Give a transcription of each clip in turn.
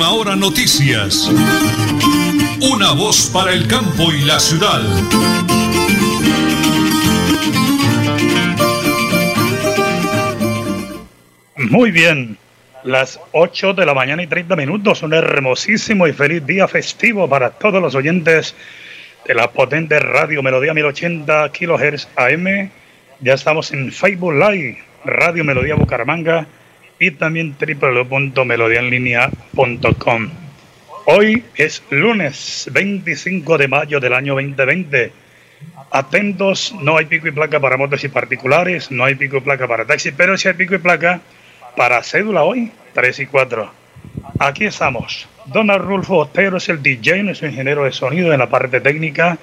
Última Hora Noticias. Una voz para el campo y la ciudad. Muy bien, las 8 de la mañana y 30 minutos, un hermosísimo y feliz día festivo para todos los oyentes de la potente radio Melodía 1080 kHz AM. Ya estamos en Facebook Live, Radio Melodía Bucaramanga y también www.melodiaenlinea.com. Hoy es lunes 25 de mayo del año 2020. Atentos, no hay pico y placa para motos y particulares, no hay pico y placa para taxis, pero sí hay pico y placa para cédula hoy, 3 y 4. Aquí estamos. Don Arnulfo Otero es el DJ, nuestro ingeniero de sonido en la parte técnica.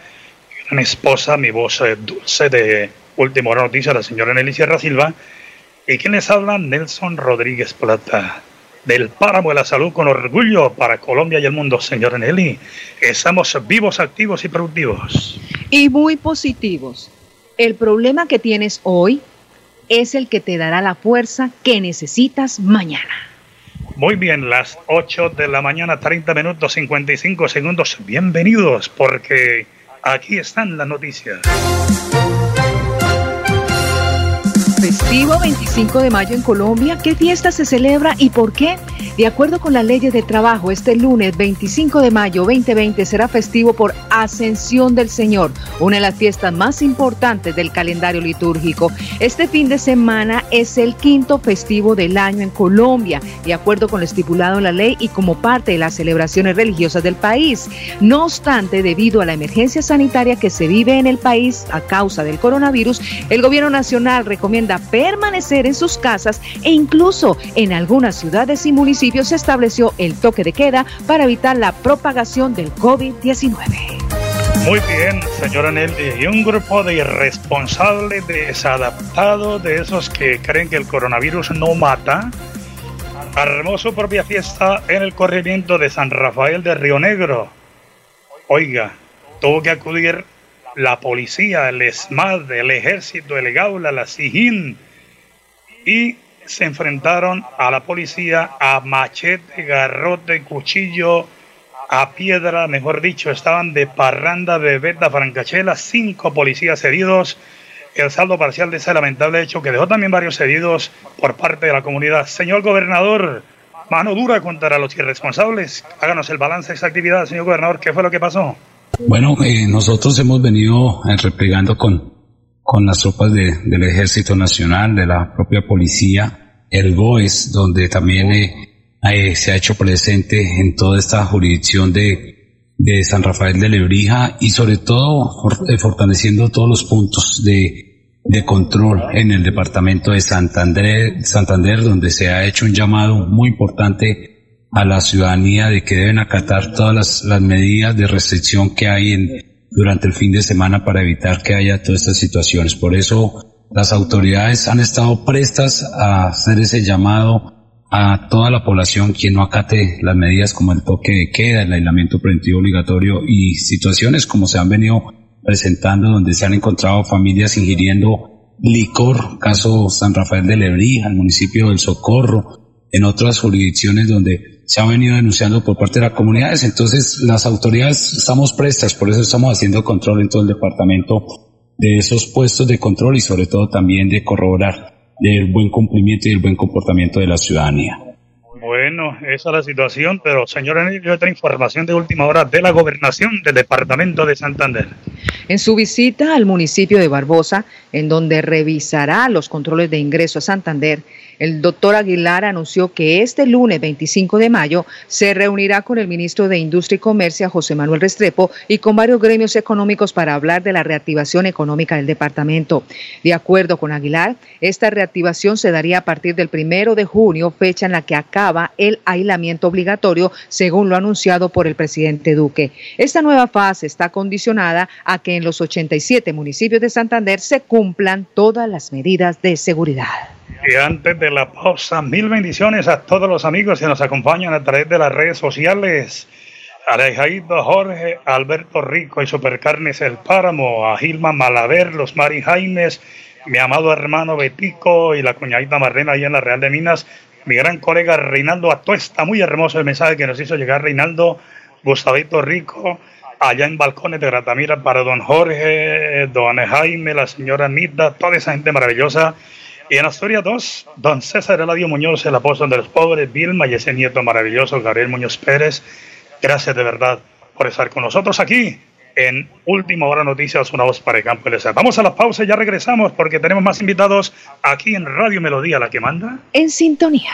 Mi esposa, mi voz dulce de última hora noticia, la señora Nelly Sierra Silva. ¿Y quien les habla? Nelson Rodríguez Plata. Del Páramo de la Salud con orgullo para Colombia y el mundo, señora Nelly. Estamos vivos, activos y productivos. Y muy positivos. El problema que tienes hoy es el que te dará la fuerza que necesitas mañana. Muy bien, las 8 de la mañana, 30 minutos 55 segundos. Bienvenidos porque aquí están las noticias. Festivo 25 de mayo en Colombia. ¿Qué fiesta se celebra y por qué? De acuerdo con las leyes de trabajo, este lunes 25 de mayo 2020 será festivo por Ascensión del Señor, una de las fiestas más importantes del calendario litúrgico. Este fin de semana es el quinto festivo del año en Colombia, de acuerdo con lo estipulado en la ley y como parte de las celebraciones religiosas del país. No obstante, debido a la emergencia sanitaria que se vive en el país a causa del coronavirus, el gobierno nacional recomienda permanecer en sus casas e incluso en algunas ciudades y municipios se estableció el toque de queda para evitar la propagación del COVID-19. Muy bien, señora Nelly. Y un grupo de irresponsables, desadaptados, de esos que creen que el coronavirus no mata, armó su propia fiesta en el corrimiento de San Rafael de Río Negro. Oiga, tuvo que acudir la policía, el ESMAD, el ejército, el GAULA, la SIGIN y se enfrentaron a la policía a machete, garrote, cuchillo, a piedra, mejor dicho, estaban de parranda de Beta Francachela, cinco policías heridos. El saldo parcial de ese lamentable hecho que dejó también varios heridos por parte de la comunidad. Señor gobernador, mano dura contra los irresponsables. Háganos el balance de esa actividad, señor gobernador. ¿Qué fue lo que pasó? Bueno, eh, nosotros hemos venido eh, replegando con con las tropas de, del Ejército Nacional, de la propia policía, el GOES, donde también eh, eh, se ha hecho presente en toda esta jurisdicción de, de San Rafael de Lebrija y sobre todo eh, fortaleciendo todos los puntos de, de control en el departamento de Santander, Santander, donde se ha hecho un llamado muy importante a la ciudadanía de que deben acatar todas las, las medidas de restricción que hay en, durante el fin de semana para evitar que haya todas estas situaciones. Por eso las autoridades han estado prestas a hacer ese llamado a toda la población quien no acate las medidas como el toque de queda, el aislamiento preventivo obligatorio y situaciones como se han venido presentando donde se han encontrado familias ingiriendo licor, caso San Rafael de Lebrija, el municipio del Socorro, en otras jurisdicciones donde se ha venido denunciando por parte de las comunidades. Entonces, las autoridades estamos prestas, por eso estamos haciendo control en todo el departamento de esos puestos de control y sobre todo también de corroborar del buen cumplimiento y el buen comportamiento de la ciudadanía. Bueno, esa es la situación, pero señora, otra información de última hora de la gobernación del departamento de Santander. En su visita al municipio de Barbosa, en donde revisará los controles de ingreso a Santander, el doctor Aguilar anunció que este lunes 25 de mayo se reunirá con el ministro de Industria y Comercio, José Manuel Restrepo, y con varios gremios económicos para hablar de la reactivación económica del departamento. De acuerdo con Aguilar, esta reactivación se daría a partir del primero de junio, fecha en la que acaba el aislamiento obligatorio, según lo anunciado por el presidente Duque. Esta nueva fase está condicionada a que en los 87 municipios de Santander se cumplan todas las medidas de seguridad. Y antes de la pausa, mil bendiciones a todos los amigos que nos acompañan a través de las redes sociales. Alejandro Jorge, Alberto Rico y Supercarnes El Páramo, a Gilma Malaver, los Mari Jaimes, mi amado hermano Betico y la cuñadita Marlena ahí en la Real de Minas. Mi gran colega Reinaldo Atuesta, muy hermoso el mensaje que nos hizo llegar Reinaldo, Gustavito Rico, allá en Balcones de Gratamira para don Jorge, don Jaime, la señora Anita, toda esa gente maravillosa. Y en Asturias 2, don César Eladio Muñoz, el apóstol de los pobres, Vilma y ese nieto maravilloso, Gabriel Muñoz Pérez. Gracias de verdad por estar con nosotros aquí en Última Hora Noticias, una voz para el campo LSA. Vamos a la pausa y ya regresamos porque tenemos más invitados aquí en Radio Melodía, la que manda. En sintonía.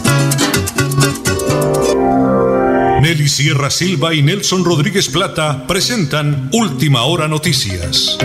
Nelly Sierra Silva y Nelson Rodríguez Plata presentan Última Hora Noticias.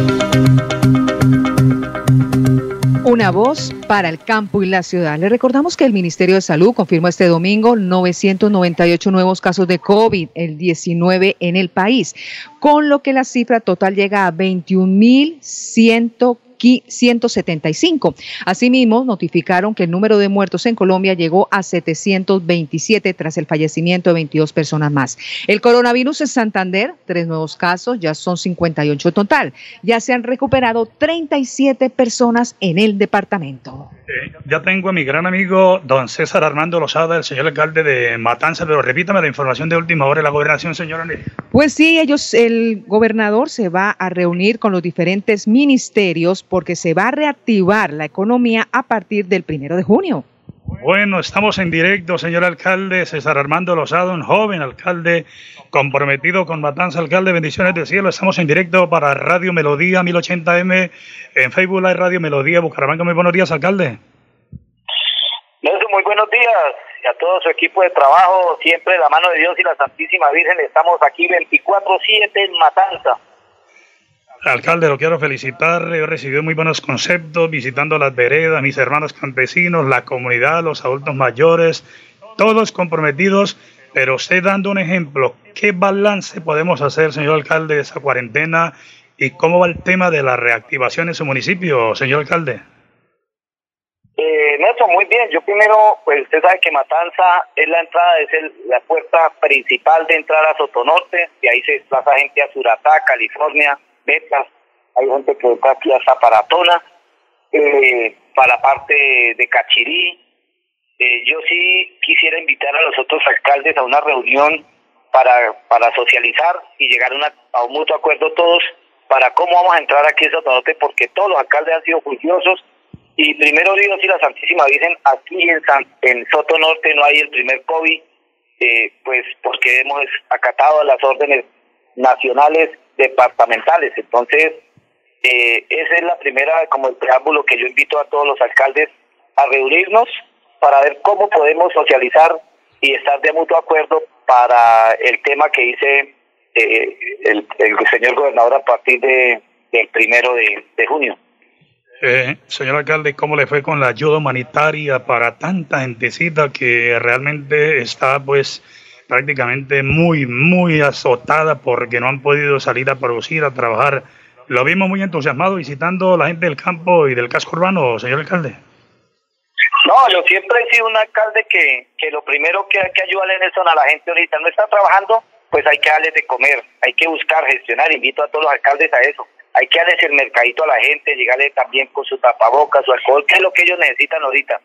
Una voz para el campo y la ciudad. Le recordamos que el Ministerio de Salud confirmó este domingo 998 nuevos casos de COVID-19 en el país, con lo que la cifra total llega a 21.115 175. Asimismo, notificaron que el número de muertos en Colombia llegó a 727 tras el fallecimiento de 22 personas más. El coronavirus en Santander, tres nuevos casos, ya son 58 total. Ya se han recuperado 37 personas en el departamento. Eh, ya tengo a mi gran amigo don César Armando Lozada, el señor alcalde de Matanza, pero repítame la información de última hora de la gobernación, señora. Pues sí, ellos, el gobernador se va a reunir con los diferentes ministerios porque se va a reactivar la economía a partir del primero de junio. Bueno, estamos en directo, señor alcalde César Armando Lozado, un joven alcalde comprometido con Matanza, alcalde, bendiciones del cielo. Estamos en directo para Radio Melodía 1080M, en Facebook Live Radio Melodía, Bucaramanga. Muy buenos días, alcalde. Muy buenos días y a todo su equipo de trabajo, siempre de la mano de Dios y la Santísima Virgen. Estamos aquí 24-7 en Matanza. Alcalde, lo quiero felicitar. He recibido muy buenos conceptos visitando las veredas, mis hermanos campesinos, la comunidad, los adultos mayores, todos comprometidos, pero usted dando un ejemplo. ¿Qué balance podemos hacer, señor alcalde, de esa cuarentena y cómo va el tema de la reactivación en su municipio, señor alcalde? Eh, Nelson, muy bien. Yo primero, pues usted sabe que Matanza es la entrada, es el, la puerta principal de entrada a Sotonorte, y ahí se desplaza gente a Suratá, California, Betas, hay gente que está aquí hasta Paratona, eh, para la parte de Cachirí. Eh, yo sí quisiera invitar a los otros alcaldes a una reunión para, para socializar y llegar a, una, a un mutuo acuerdo todos para cómo vamos a entrar aquí en Sotonorte, porque todos los alcaldes han sido juiciosos y primero Dios y la Santísima Virgen, aquí en, San, en Soto Norte no hay el primer COVID, eh, pues porque hemos acatado las órdenes nacionales departamentales. Entonces, eh, esa es la primera, como el preámbulo que yo invito a todos los alcaldes a reunirnos para ver cómo podemos socializar y estar de mutuo acuerdo para el tema que dice eh, el, señor gobernador a partir de, del primero de, de junio. Eh, señor alcalde, ¿cómo le fue con la ayuda humanitaria para tanta gentecita que realmente está pues prácticamente muy, muy azotada porque no han podido salir a producir, a trabajar. Lo vimos muy entusiasmado visitando a la gente del campo y del casco urbano, señor alcalde. No, yo siempre he sido un alcalde que, que lo primero que hay que ayudarle Nelson a la gente ahorita no está trabajando, pues hay que darles de comer, hay que buscar, gestionar, invito a todos los alcaldes a eso. Hay que darles el mercadito a la gente, llegarle también con su tapabocas, su alcohol, que es lo que ellos necesitan ahorita.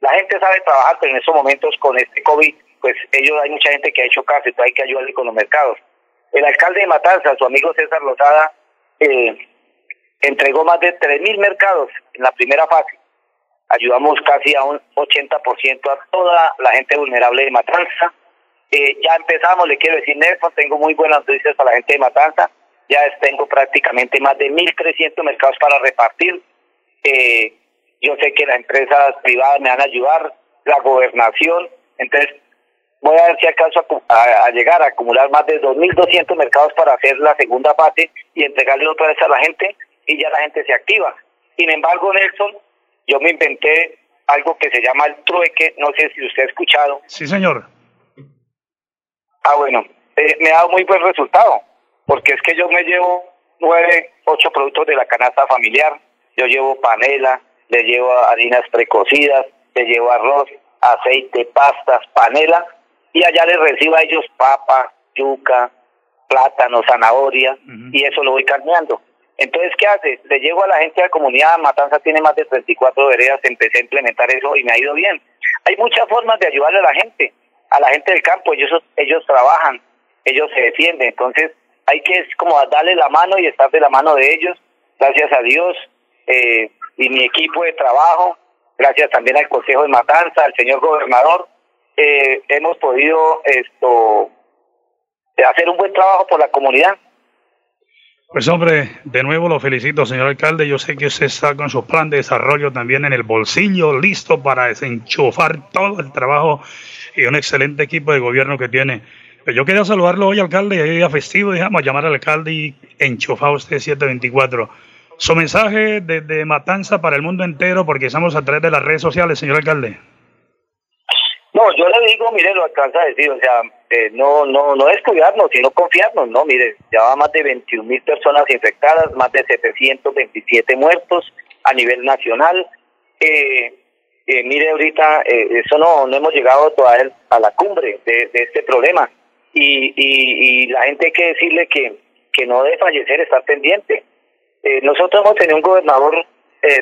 La gente sabe trabajar, pero en estos momentos con este COVID, pues ellos hay mucha gente que ha hecho caso, entonces hay que ayudarle con los mercados. El alcalde de Matanza, su amigo César Lozada, eh, entregó más de 3.000 mercados en la primera fase. Ayudamos casi a un 80% a toda la gente vulnerable de Matanza. Eh, ya empezamos, le quiero decir, Nelson, tengo muy buenas noticias para la gente de Matanza. Ya tengo prácticamente más de 1.300 mercados para repartir. Eh, yo sé que las empresas privadas me van a ayudar, la gobernación. Entonces, voy a ver si acaso a, a, llegar a acumular más de 2.200 mercados para hacer la segunda fase y entregarle otra vez a la gente y ya la gente se activa. Sin embargo, Nelson, yo me inventé algo que se llama el trueque, no sé si usted ha escuchado. Sí, señor. Ah, bueno, eh, me ha dado muy buen resultado, porque es que yo me llevo nueve, ocho productos de la canasta familiar, yo llevo panela, le llevo harinas precocidas, le llevo arroz, aceite, pastas, panela, y allá les recibo a ellos papa, yuca, plátano, zanahoria, y eso lo voy cambiando. Entonces, ¿qué hace? Le llego a la gente de la comunidad, Matanza tiene más de 34 veredas, empecé a implementar eso y me ha ido bien. Hay muchas formas de ayudarle a la gente, a la gente del campo, ellos, ellos trabajan, ellos se defienden, entonces hay que como darle la mano y estar de la mano de ellos, gracias a Dios eh, y mi equipo de trabajo, gracias también al Consejo de Matanza, al señor gobernador, eh, hemos podido esto hacer un buen trabajo por la comunidad. Pues hombre, de nuevo lo felicito, señor alcalde. Yo sé que usted está con su plan de desarrollo también en el bolsillo, listo para desenchufar todo el trabajo y un excelente equipo de gobierno que tiene. Pues yo quería saludarlo hoy, alcalde, día festivo, digamos, llamar al alcalde y enchufar usted 724. Su mensaje desde Matanza para el mundo entero, porque estamos a través de las redes sociales, señor alcalde. No, yo le digo, mire, lo alcanza a decir, o sea, eh, no, no, no descuidarnos, sino confiarnos, ¿no? Mire, ya va más de 21 mil personas infectadas, más de 727 muertos a nivel nacional. Eh, eh, mire, ahorita, eh, eso no, no hemos llegado todavía a la cumbre de, este problema. Y, y, la gente hay que decirle que, que no debe fallecer, estar pendiente. Nosotros hemos tenido un gobernador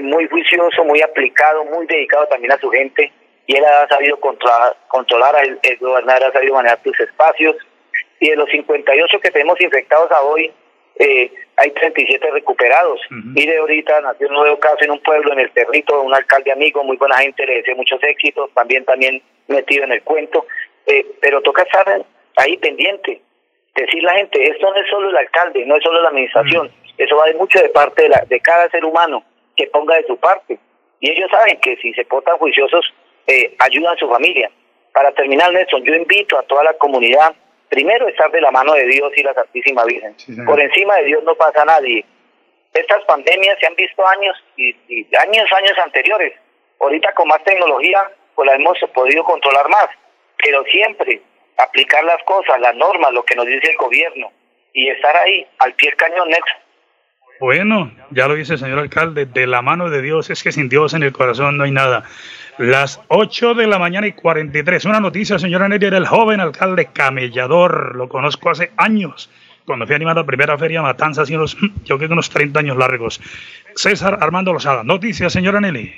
muy juicioso, muy aplicado, muy dedicado también a su gente y él ha sabido controlar, controlar el, el gobernador ha sabido manejar sus espacios. Y de los 58 que tenemos infectados a hoy, eh, hay 37 recuperados. Uh -huh. Mire, ahorita nació un nuevo caso en un pueblo, en el Territo, un alcalde amigo, muy buena gente, le deseo muchos éxitos, también también metido en el cuento. Eh, pero toca estar ahí pendiente, decir la gente, esto no es solo el alcalde, no es solo la administración, uh -huh. eso va de mucho de parte de, la, de cada ser humano que ponga de su parte. Y ellos saben que si se portan juiciosos, eh, ayudan a su familia. Para terminar, Nelson, yo invito a toda la comunidad, primero estar de la mano de Dios y la Santísima Virgen. Sí, Por encima de Dios no pasa nadie. Estas pandemias se han visto años y, y, años, años anteriores. Ahorita con más tecnología, pues la hemos podido controlar más. Pero siempre aplicar las cosas, las normas, lo que nos dice el gobierno y estar ahí al pie del cañón, Nelson. Bueno, ya lo dice el señor alcalde, de la mano de Dios es que sin Dios en el corazón no hay nada. Las 8 de la mañana y 43. Una noticia, señora Nelly, era el joven alcalde camellador. Lo conozco hace años. Cuando fui a la primera feria Matanza, hace unos, yo creo que unos 30 años largos. César Armando Lozada. Noticias, señora Nelly.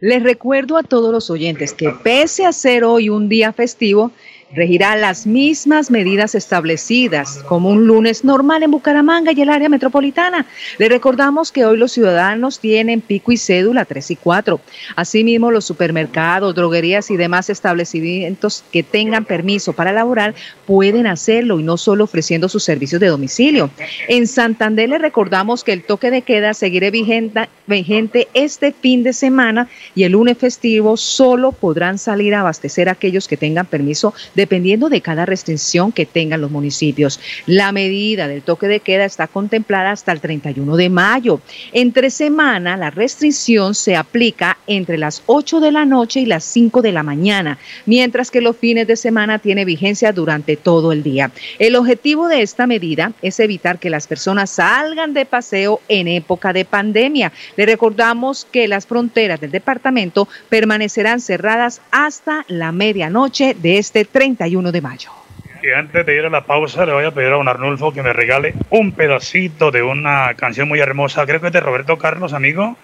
Les recuerdo a todos los oyentes que pese a ser hoy un día festivo, regirá las mismas medidas establecidas como un lunes normal en Bucaramanga y el área metropolitana. Le recordamos que hoy los ciudadanos tienen pico y cédula 3 y 4. Asimismo, los supermercados, droguerías y demás establecimientos que tengan permiso para laborar pueden hacerlo y no solo ofreciendo sus servicios de domicilio. En Santander le recordamos que el toque de queda seguirá vigente, este fin de semana y el lunes festivo solo podrán salir a abastecer aquellos que tengan permiso de dependiendo de cada restricción que tengan los municipios. La medida del toque de queda está contemplada hasta el 31 de mayo. Entre semana, la restricción se aplica entre las 8 de la noche y las 5 de la mañana, mientras que los fines de semana tiene vigencia durante todo el día. El objetivo de esta medida es evitar que las personas salgan de paseo en época de pandemia. Le recordamos que las fronteras del departamento permanecerán cerradas hasta la medianoche de este 31 de mayo. Y antes de ir a la pausa, le voy a pedir a don Arnulfo que me regale un pedacito de una canción muy hermosa, creo que es de Roberto Carlos, amigo,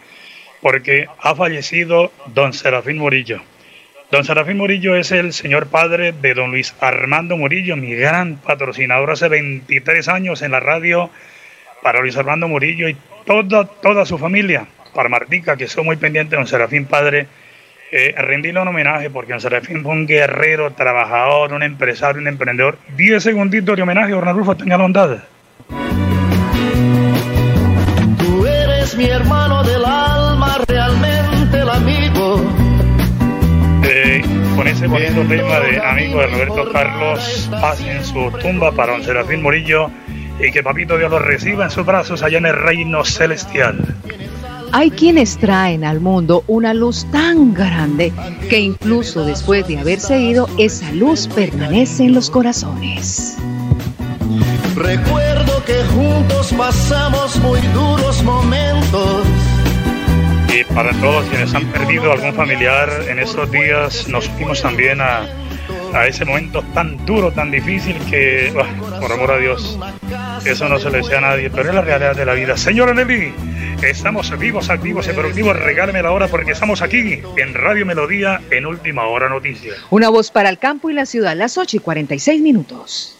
porque ha fallecido don Serafín Murillo. Don Serafín Murillo es el señor padre de don Luis Armando Murillo, mi gran patrocinador hace 23 años en la radio para Luis Armando Murillo y toda, toda su familia, para Martica, que son muy pendientes de don Serafín Padre eh, rendirle un homenaje porque don Serafín fue un guerrero, trabajador, un empresario, un emprendedor. Diez segunditos de homenaje, don Rulfo, tenga bondad. Tú eres mi hermano del alma, realmente el amigo. Eh, con ese bonito tema de amigo de Roberto Carlos, paz en su tumba para don Serafín Morillo y que Papito Dios lo reciba en sus brazos allá en el reino celestial. Hay quienes traen al mundo una luz tan grande que incluso después de haberse ido, esa luz permanece en los corazones. Recuerdo que juntos pasamos muy duros momentos. Y para todos quienes han perdido algún familiar en estos días, nos unimos también a, a ese momento tan duro, tan difícil que, por amor a Dios, eso no se le desea a nadie, pero es la realidad de la vida. Señora Nelly, estamos vivos, activos y productivos. Regáleme la hora porque estamos aquí en Radio Melodía en Última Hora Noticias. Una voz para el campo y la ciudad, las 8 y 46 minutos.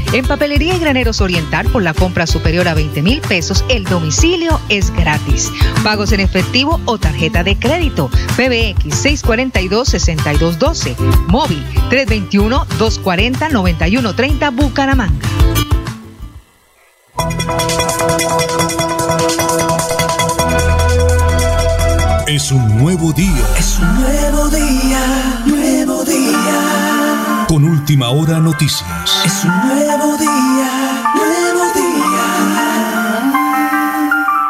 En Papelería y Graneros Oriental, por la compra superior a 20 mil pesos, el domicilio es gratis. Pagos en efectivo o tarjeta de crédito. PBX 642-6212. Móvil 321-240-9130 Bucaramanga. Es un nuevo día. Es un nuevo día, nuevo día. Con última hora noticias. Es un nuevo día, nuevo día.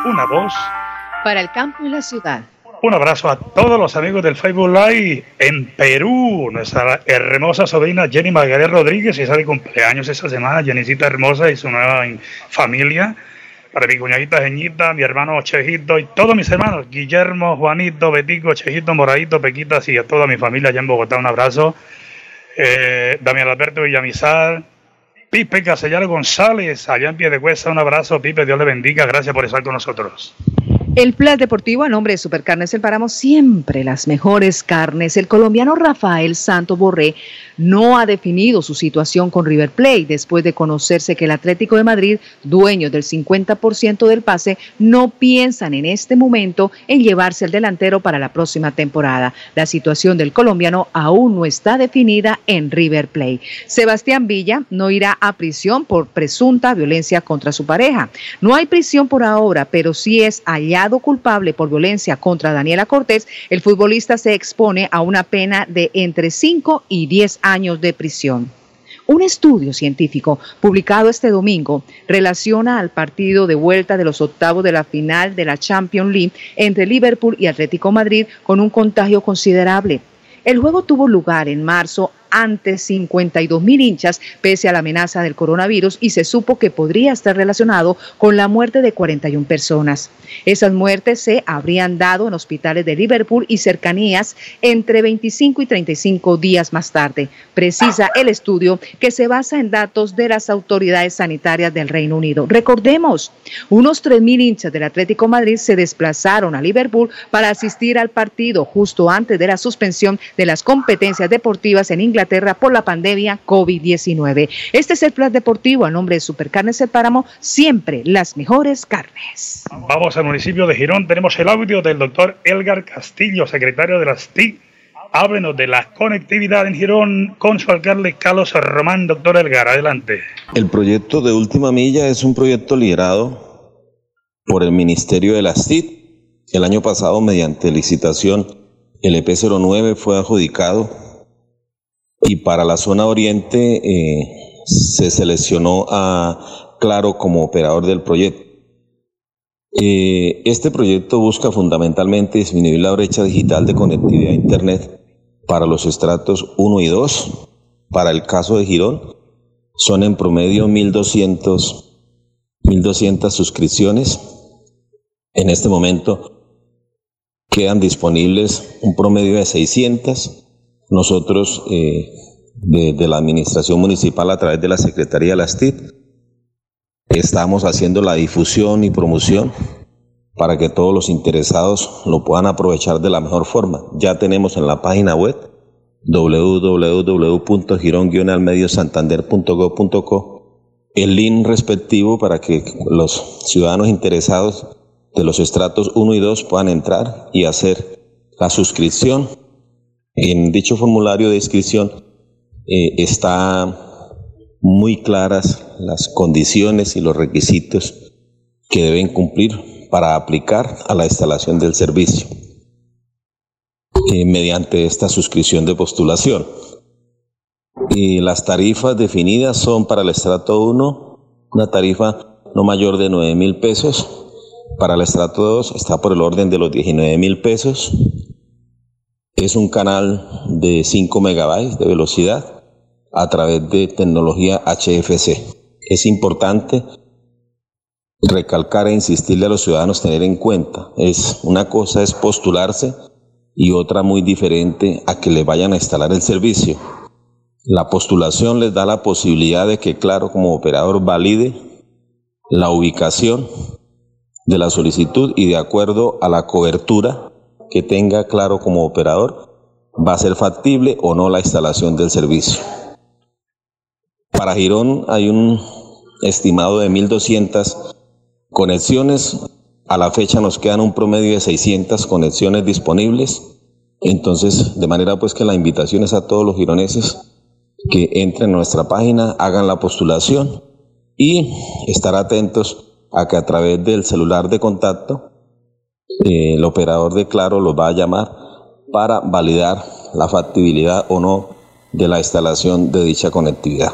Una voz. Para el campo y la ciudad. Un abrazo a todos los amigos del Facebook Live en Perú. Nuestra hermosa sobrina Jenny Margarita Rodríguez, y de cumpleaños esta semana. Jennycita hermosa y su nueva familia. Para mi cuñadita Jeñita, mi hermano Chejito y todos mis hermanos, Guillermo, Juanito, Betico, Chejito, Moradito, Pequitas y a toda mi familia allá en Bogotá. Un abrazo. Eh, Damián Alberto Villamizar, Pipe Castellano González, allá en Piedecuesta. Un abrazo, Pipe, Dios le bendiga. Gracias por estar con nosotros. El Plan Deportivo a nombre de Supercarnes El Páramo, siempre las mejores carnes. El colombiano Rafael Santo Borré no ha definido su situación con River Plate después de conocerse que el Atlético de Madrid, dueño del 50% del pase, no piensan en este momento en llevarse al delantero para la próxima temporada. La situación del colombiano aún no está definida en River Plate. Sebastián Villa no irá a prisión por presunta violencia contra su pareja. No hay prisión por ahora, pero si es culpable por violencia contra Daniela Cortés, el futbolista se expone a una pena de entre 5 y 10 años de prisión. Un estudio científico publicado este domingo relaciona al partido de vuelta de los octavos de la final de la Champions League entre Liverpool y Atlético Madrid con un contagio considerable. El juego tuvo lugar en marzo ante 52 mil hinchas pese a la amenaza del coronavirus y se supo que podría estar relacionado con la muerte de 41 personas. Esas muertes se habrían dado en hospitales de Liverpool y cercanías entre 25 y 35 días más tarde, precisa el estudio que se basa en datos de las autoridades sanitarias del Reino Unido. Recordemos, unos 3 mil hinchas del Atlético Madrid se desplazaron a Liverpool para asistir al partido justo antes de la suspensión de las competencias deportivas en Inglaterra Inglaterra por la pandemia COVID-19. Este es el plan deportivo a nombre de Supercarnes El Páramo, siempre las mejores carnes. Vamos al municipio de Girón, tenemos el audio del doctor Elgar Castillo, secretario de las TIC. Háblenos de la conectividad en Girón con su alcalde Carlos Román. Doctor Elgar, adelante. El proyecto de Última Milla es un proyecto liderado por el Ministerio de las TIC. El año pasado, mediante licitación, el EP09 fue adjudicado y para la zona oriente eh, se seleccionó a Claro como operador del proyecto. Eh, este proyecto busca fundamentalmente disminuir la brecha digital de conectividad a Internet para los estratos 1 y 2. Para el caso de Girón, son en promedio 1.200, 1.200 suscripciones. En este momento quedan disponibles un promedio de 600. Nosotros, eh, de, la Administración Municipal, a través de la Secretaría de las TIC, Estamos haciendo la difusión y promoción para que todos los interesados lo puedan aprovechar de la mejor forma. Ya tenemos en la página web www.giron-almediosantander.gov.co el link respectivo para que los ciudadanos interesados de los estratos 1 y 2 puedan entrar y hacer la suscripción. En dicho formulario de inscripción eh, está muy claras las condiciones y los requisitos que deben cumplir para aplicar a la instalación del servicio eh, mediante esta suscripción de postulación. Y las tarifas definidas son para el estrato 1 una tarifa no mayor de 9 mil pesos, para el estrato 2 está por el orden de los 19 mil pesos, es un canal de 5 megabytes de velocidad a través de tecnología HFC. Es importante recalcar e insistirle a los ciudadanos tener en cuenta. Es una cosa es postularse y otra muy diferente a que le vayan a instalar el servicio. La postulación les da la posibilidad de que Claro como operador valide la ubicación de la solicitud y de acuerdo a la cobertura que tenga Claro como operador va a ser factible o no la instalación del servicio. Para Girón hay un estimado de 1.200 conexiones. A la fecha nos quedan un promedio de 600 conexiones disponibles. Entonces, de manera pues que la invitación es a todos los gironeses que entren a nuestra página, hagan la postulación y estar atentos a que a través del celular de contacto eh, el operador de Claro los va a llamar para validar la factibilidad o no de la instalación de dicha conectividad.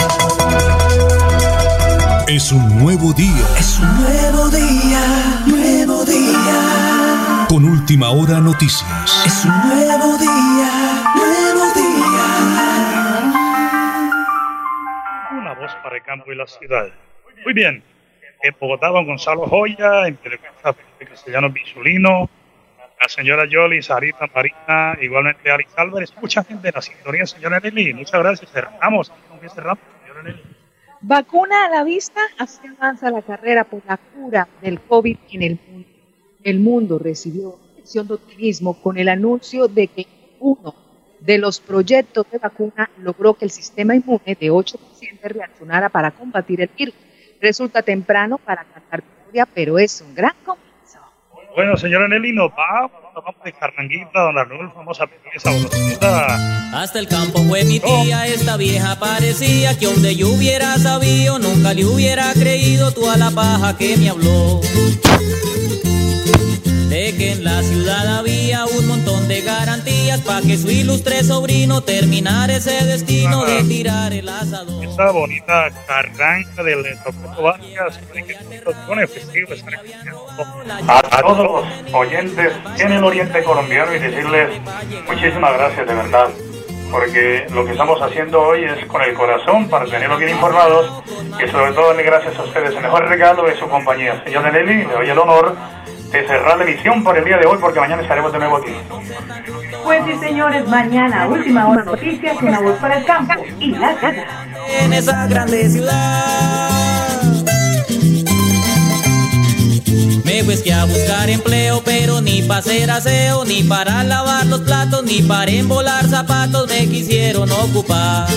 Es un nuevo día. Es un nuevo día, nuevo día. Con última hora noticias. Es un nuevo día, nuevo voz para el campo y la ciudad. Muy bien. En Bogotá, don Gonzalo Joya, en Piedecuesta, Felipe Castellano Bisulino, la señora Yoli, Sarita Marina, igualmente Alex Álvarez, mucha gente de la sintonía, señora Nelly. Muchas gracias. Cerramos. Cerramos, señora Nelly. Vacuna a la vista, así avanza la carrera por la cura del COVID en el mundo. El mundo recibió lección de optimismo con el anuncio de que uno de los proyectos de vacuna logró que el sistema inmune de ocho pacientes reaccionara para combatir el virus. Resulta temprano para cantar victoria, pero es un gran comienzo. Bueno, señora Nelly, nos vamos, nos vamos de Carranguita, don Arnulfo, vamos a pedir esa bolsita. Hasta el campo fue mi tía, esta vieja parecía que donde yo hubiera sabido, nunca le hubiera creído tú a la paja que me habló para que su ilustre sobrino terminara ese destino de tirar el asador. Esa bonita carranca del Tocoto estar a todos los oyentes en el oriente colombiano y decirles muchísimas gracias de verdad porque lo que estamos haciendo hoy es con el corazón para tenerlos bien informados y sobre todo darle gracias a ustedes. El mejor regalo de su compañía. Señor Nelly, le doy el honor de cerrar la emisión por el día de hoy porque mañana estaremos de nuevo aquí. Pues sí, señores, mañana, última hora noticias, una voz para el campo y la ciudad. En esa grande ciudad. Me que a buscar empleo, pero ni para hacer aseo, ni para lavar los platos, ni para embolar zapatos me quisieron ocupar.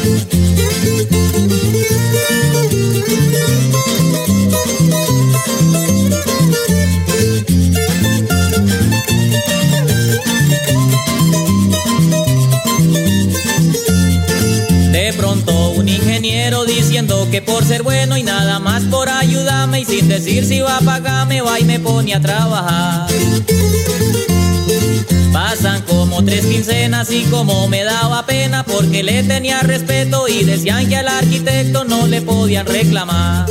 Ingeniero diciendo que por ser bueno y nada más por ayudarme y sin decir si va a pagarme va y me pone a trabajar. Pasan como tres quincenas y como me daba pena porque le tenía respeto y decían que al arquitecto no le podían reclamar.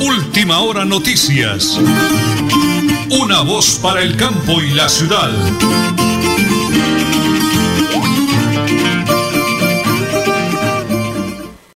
Última hora noticias. Una voz para el campo y la ciudad.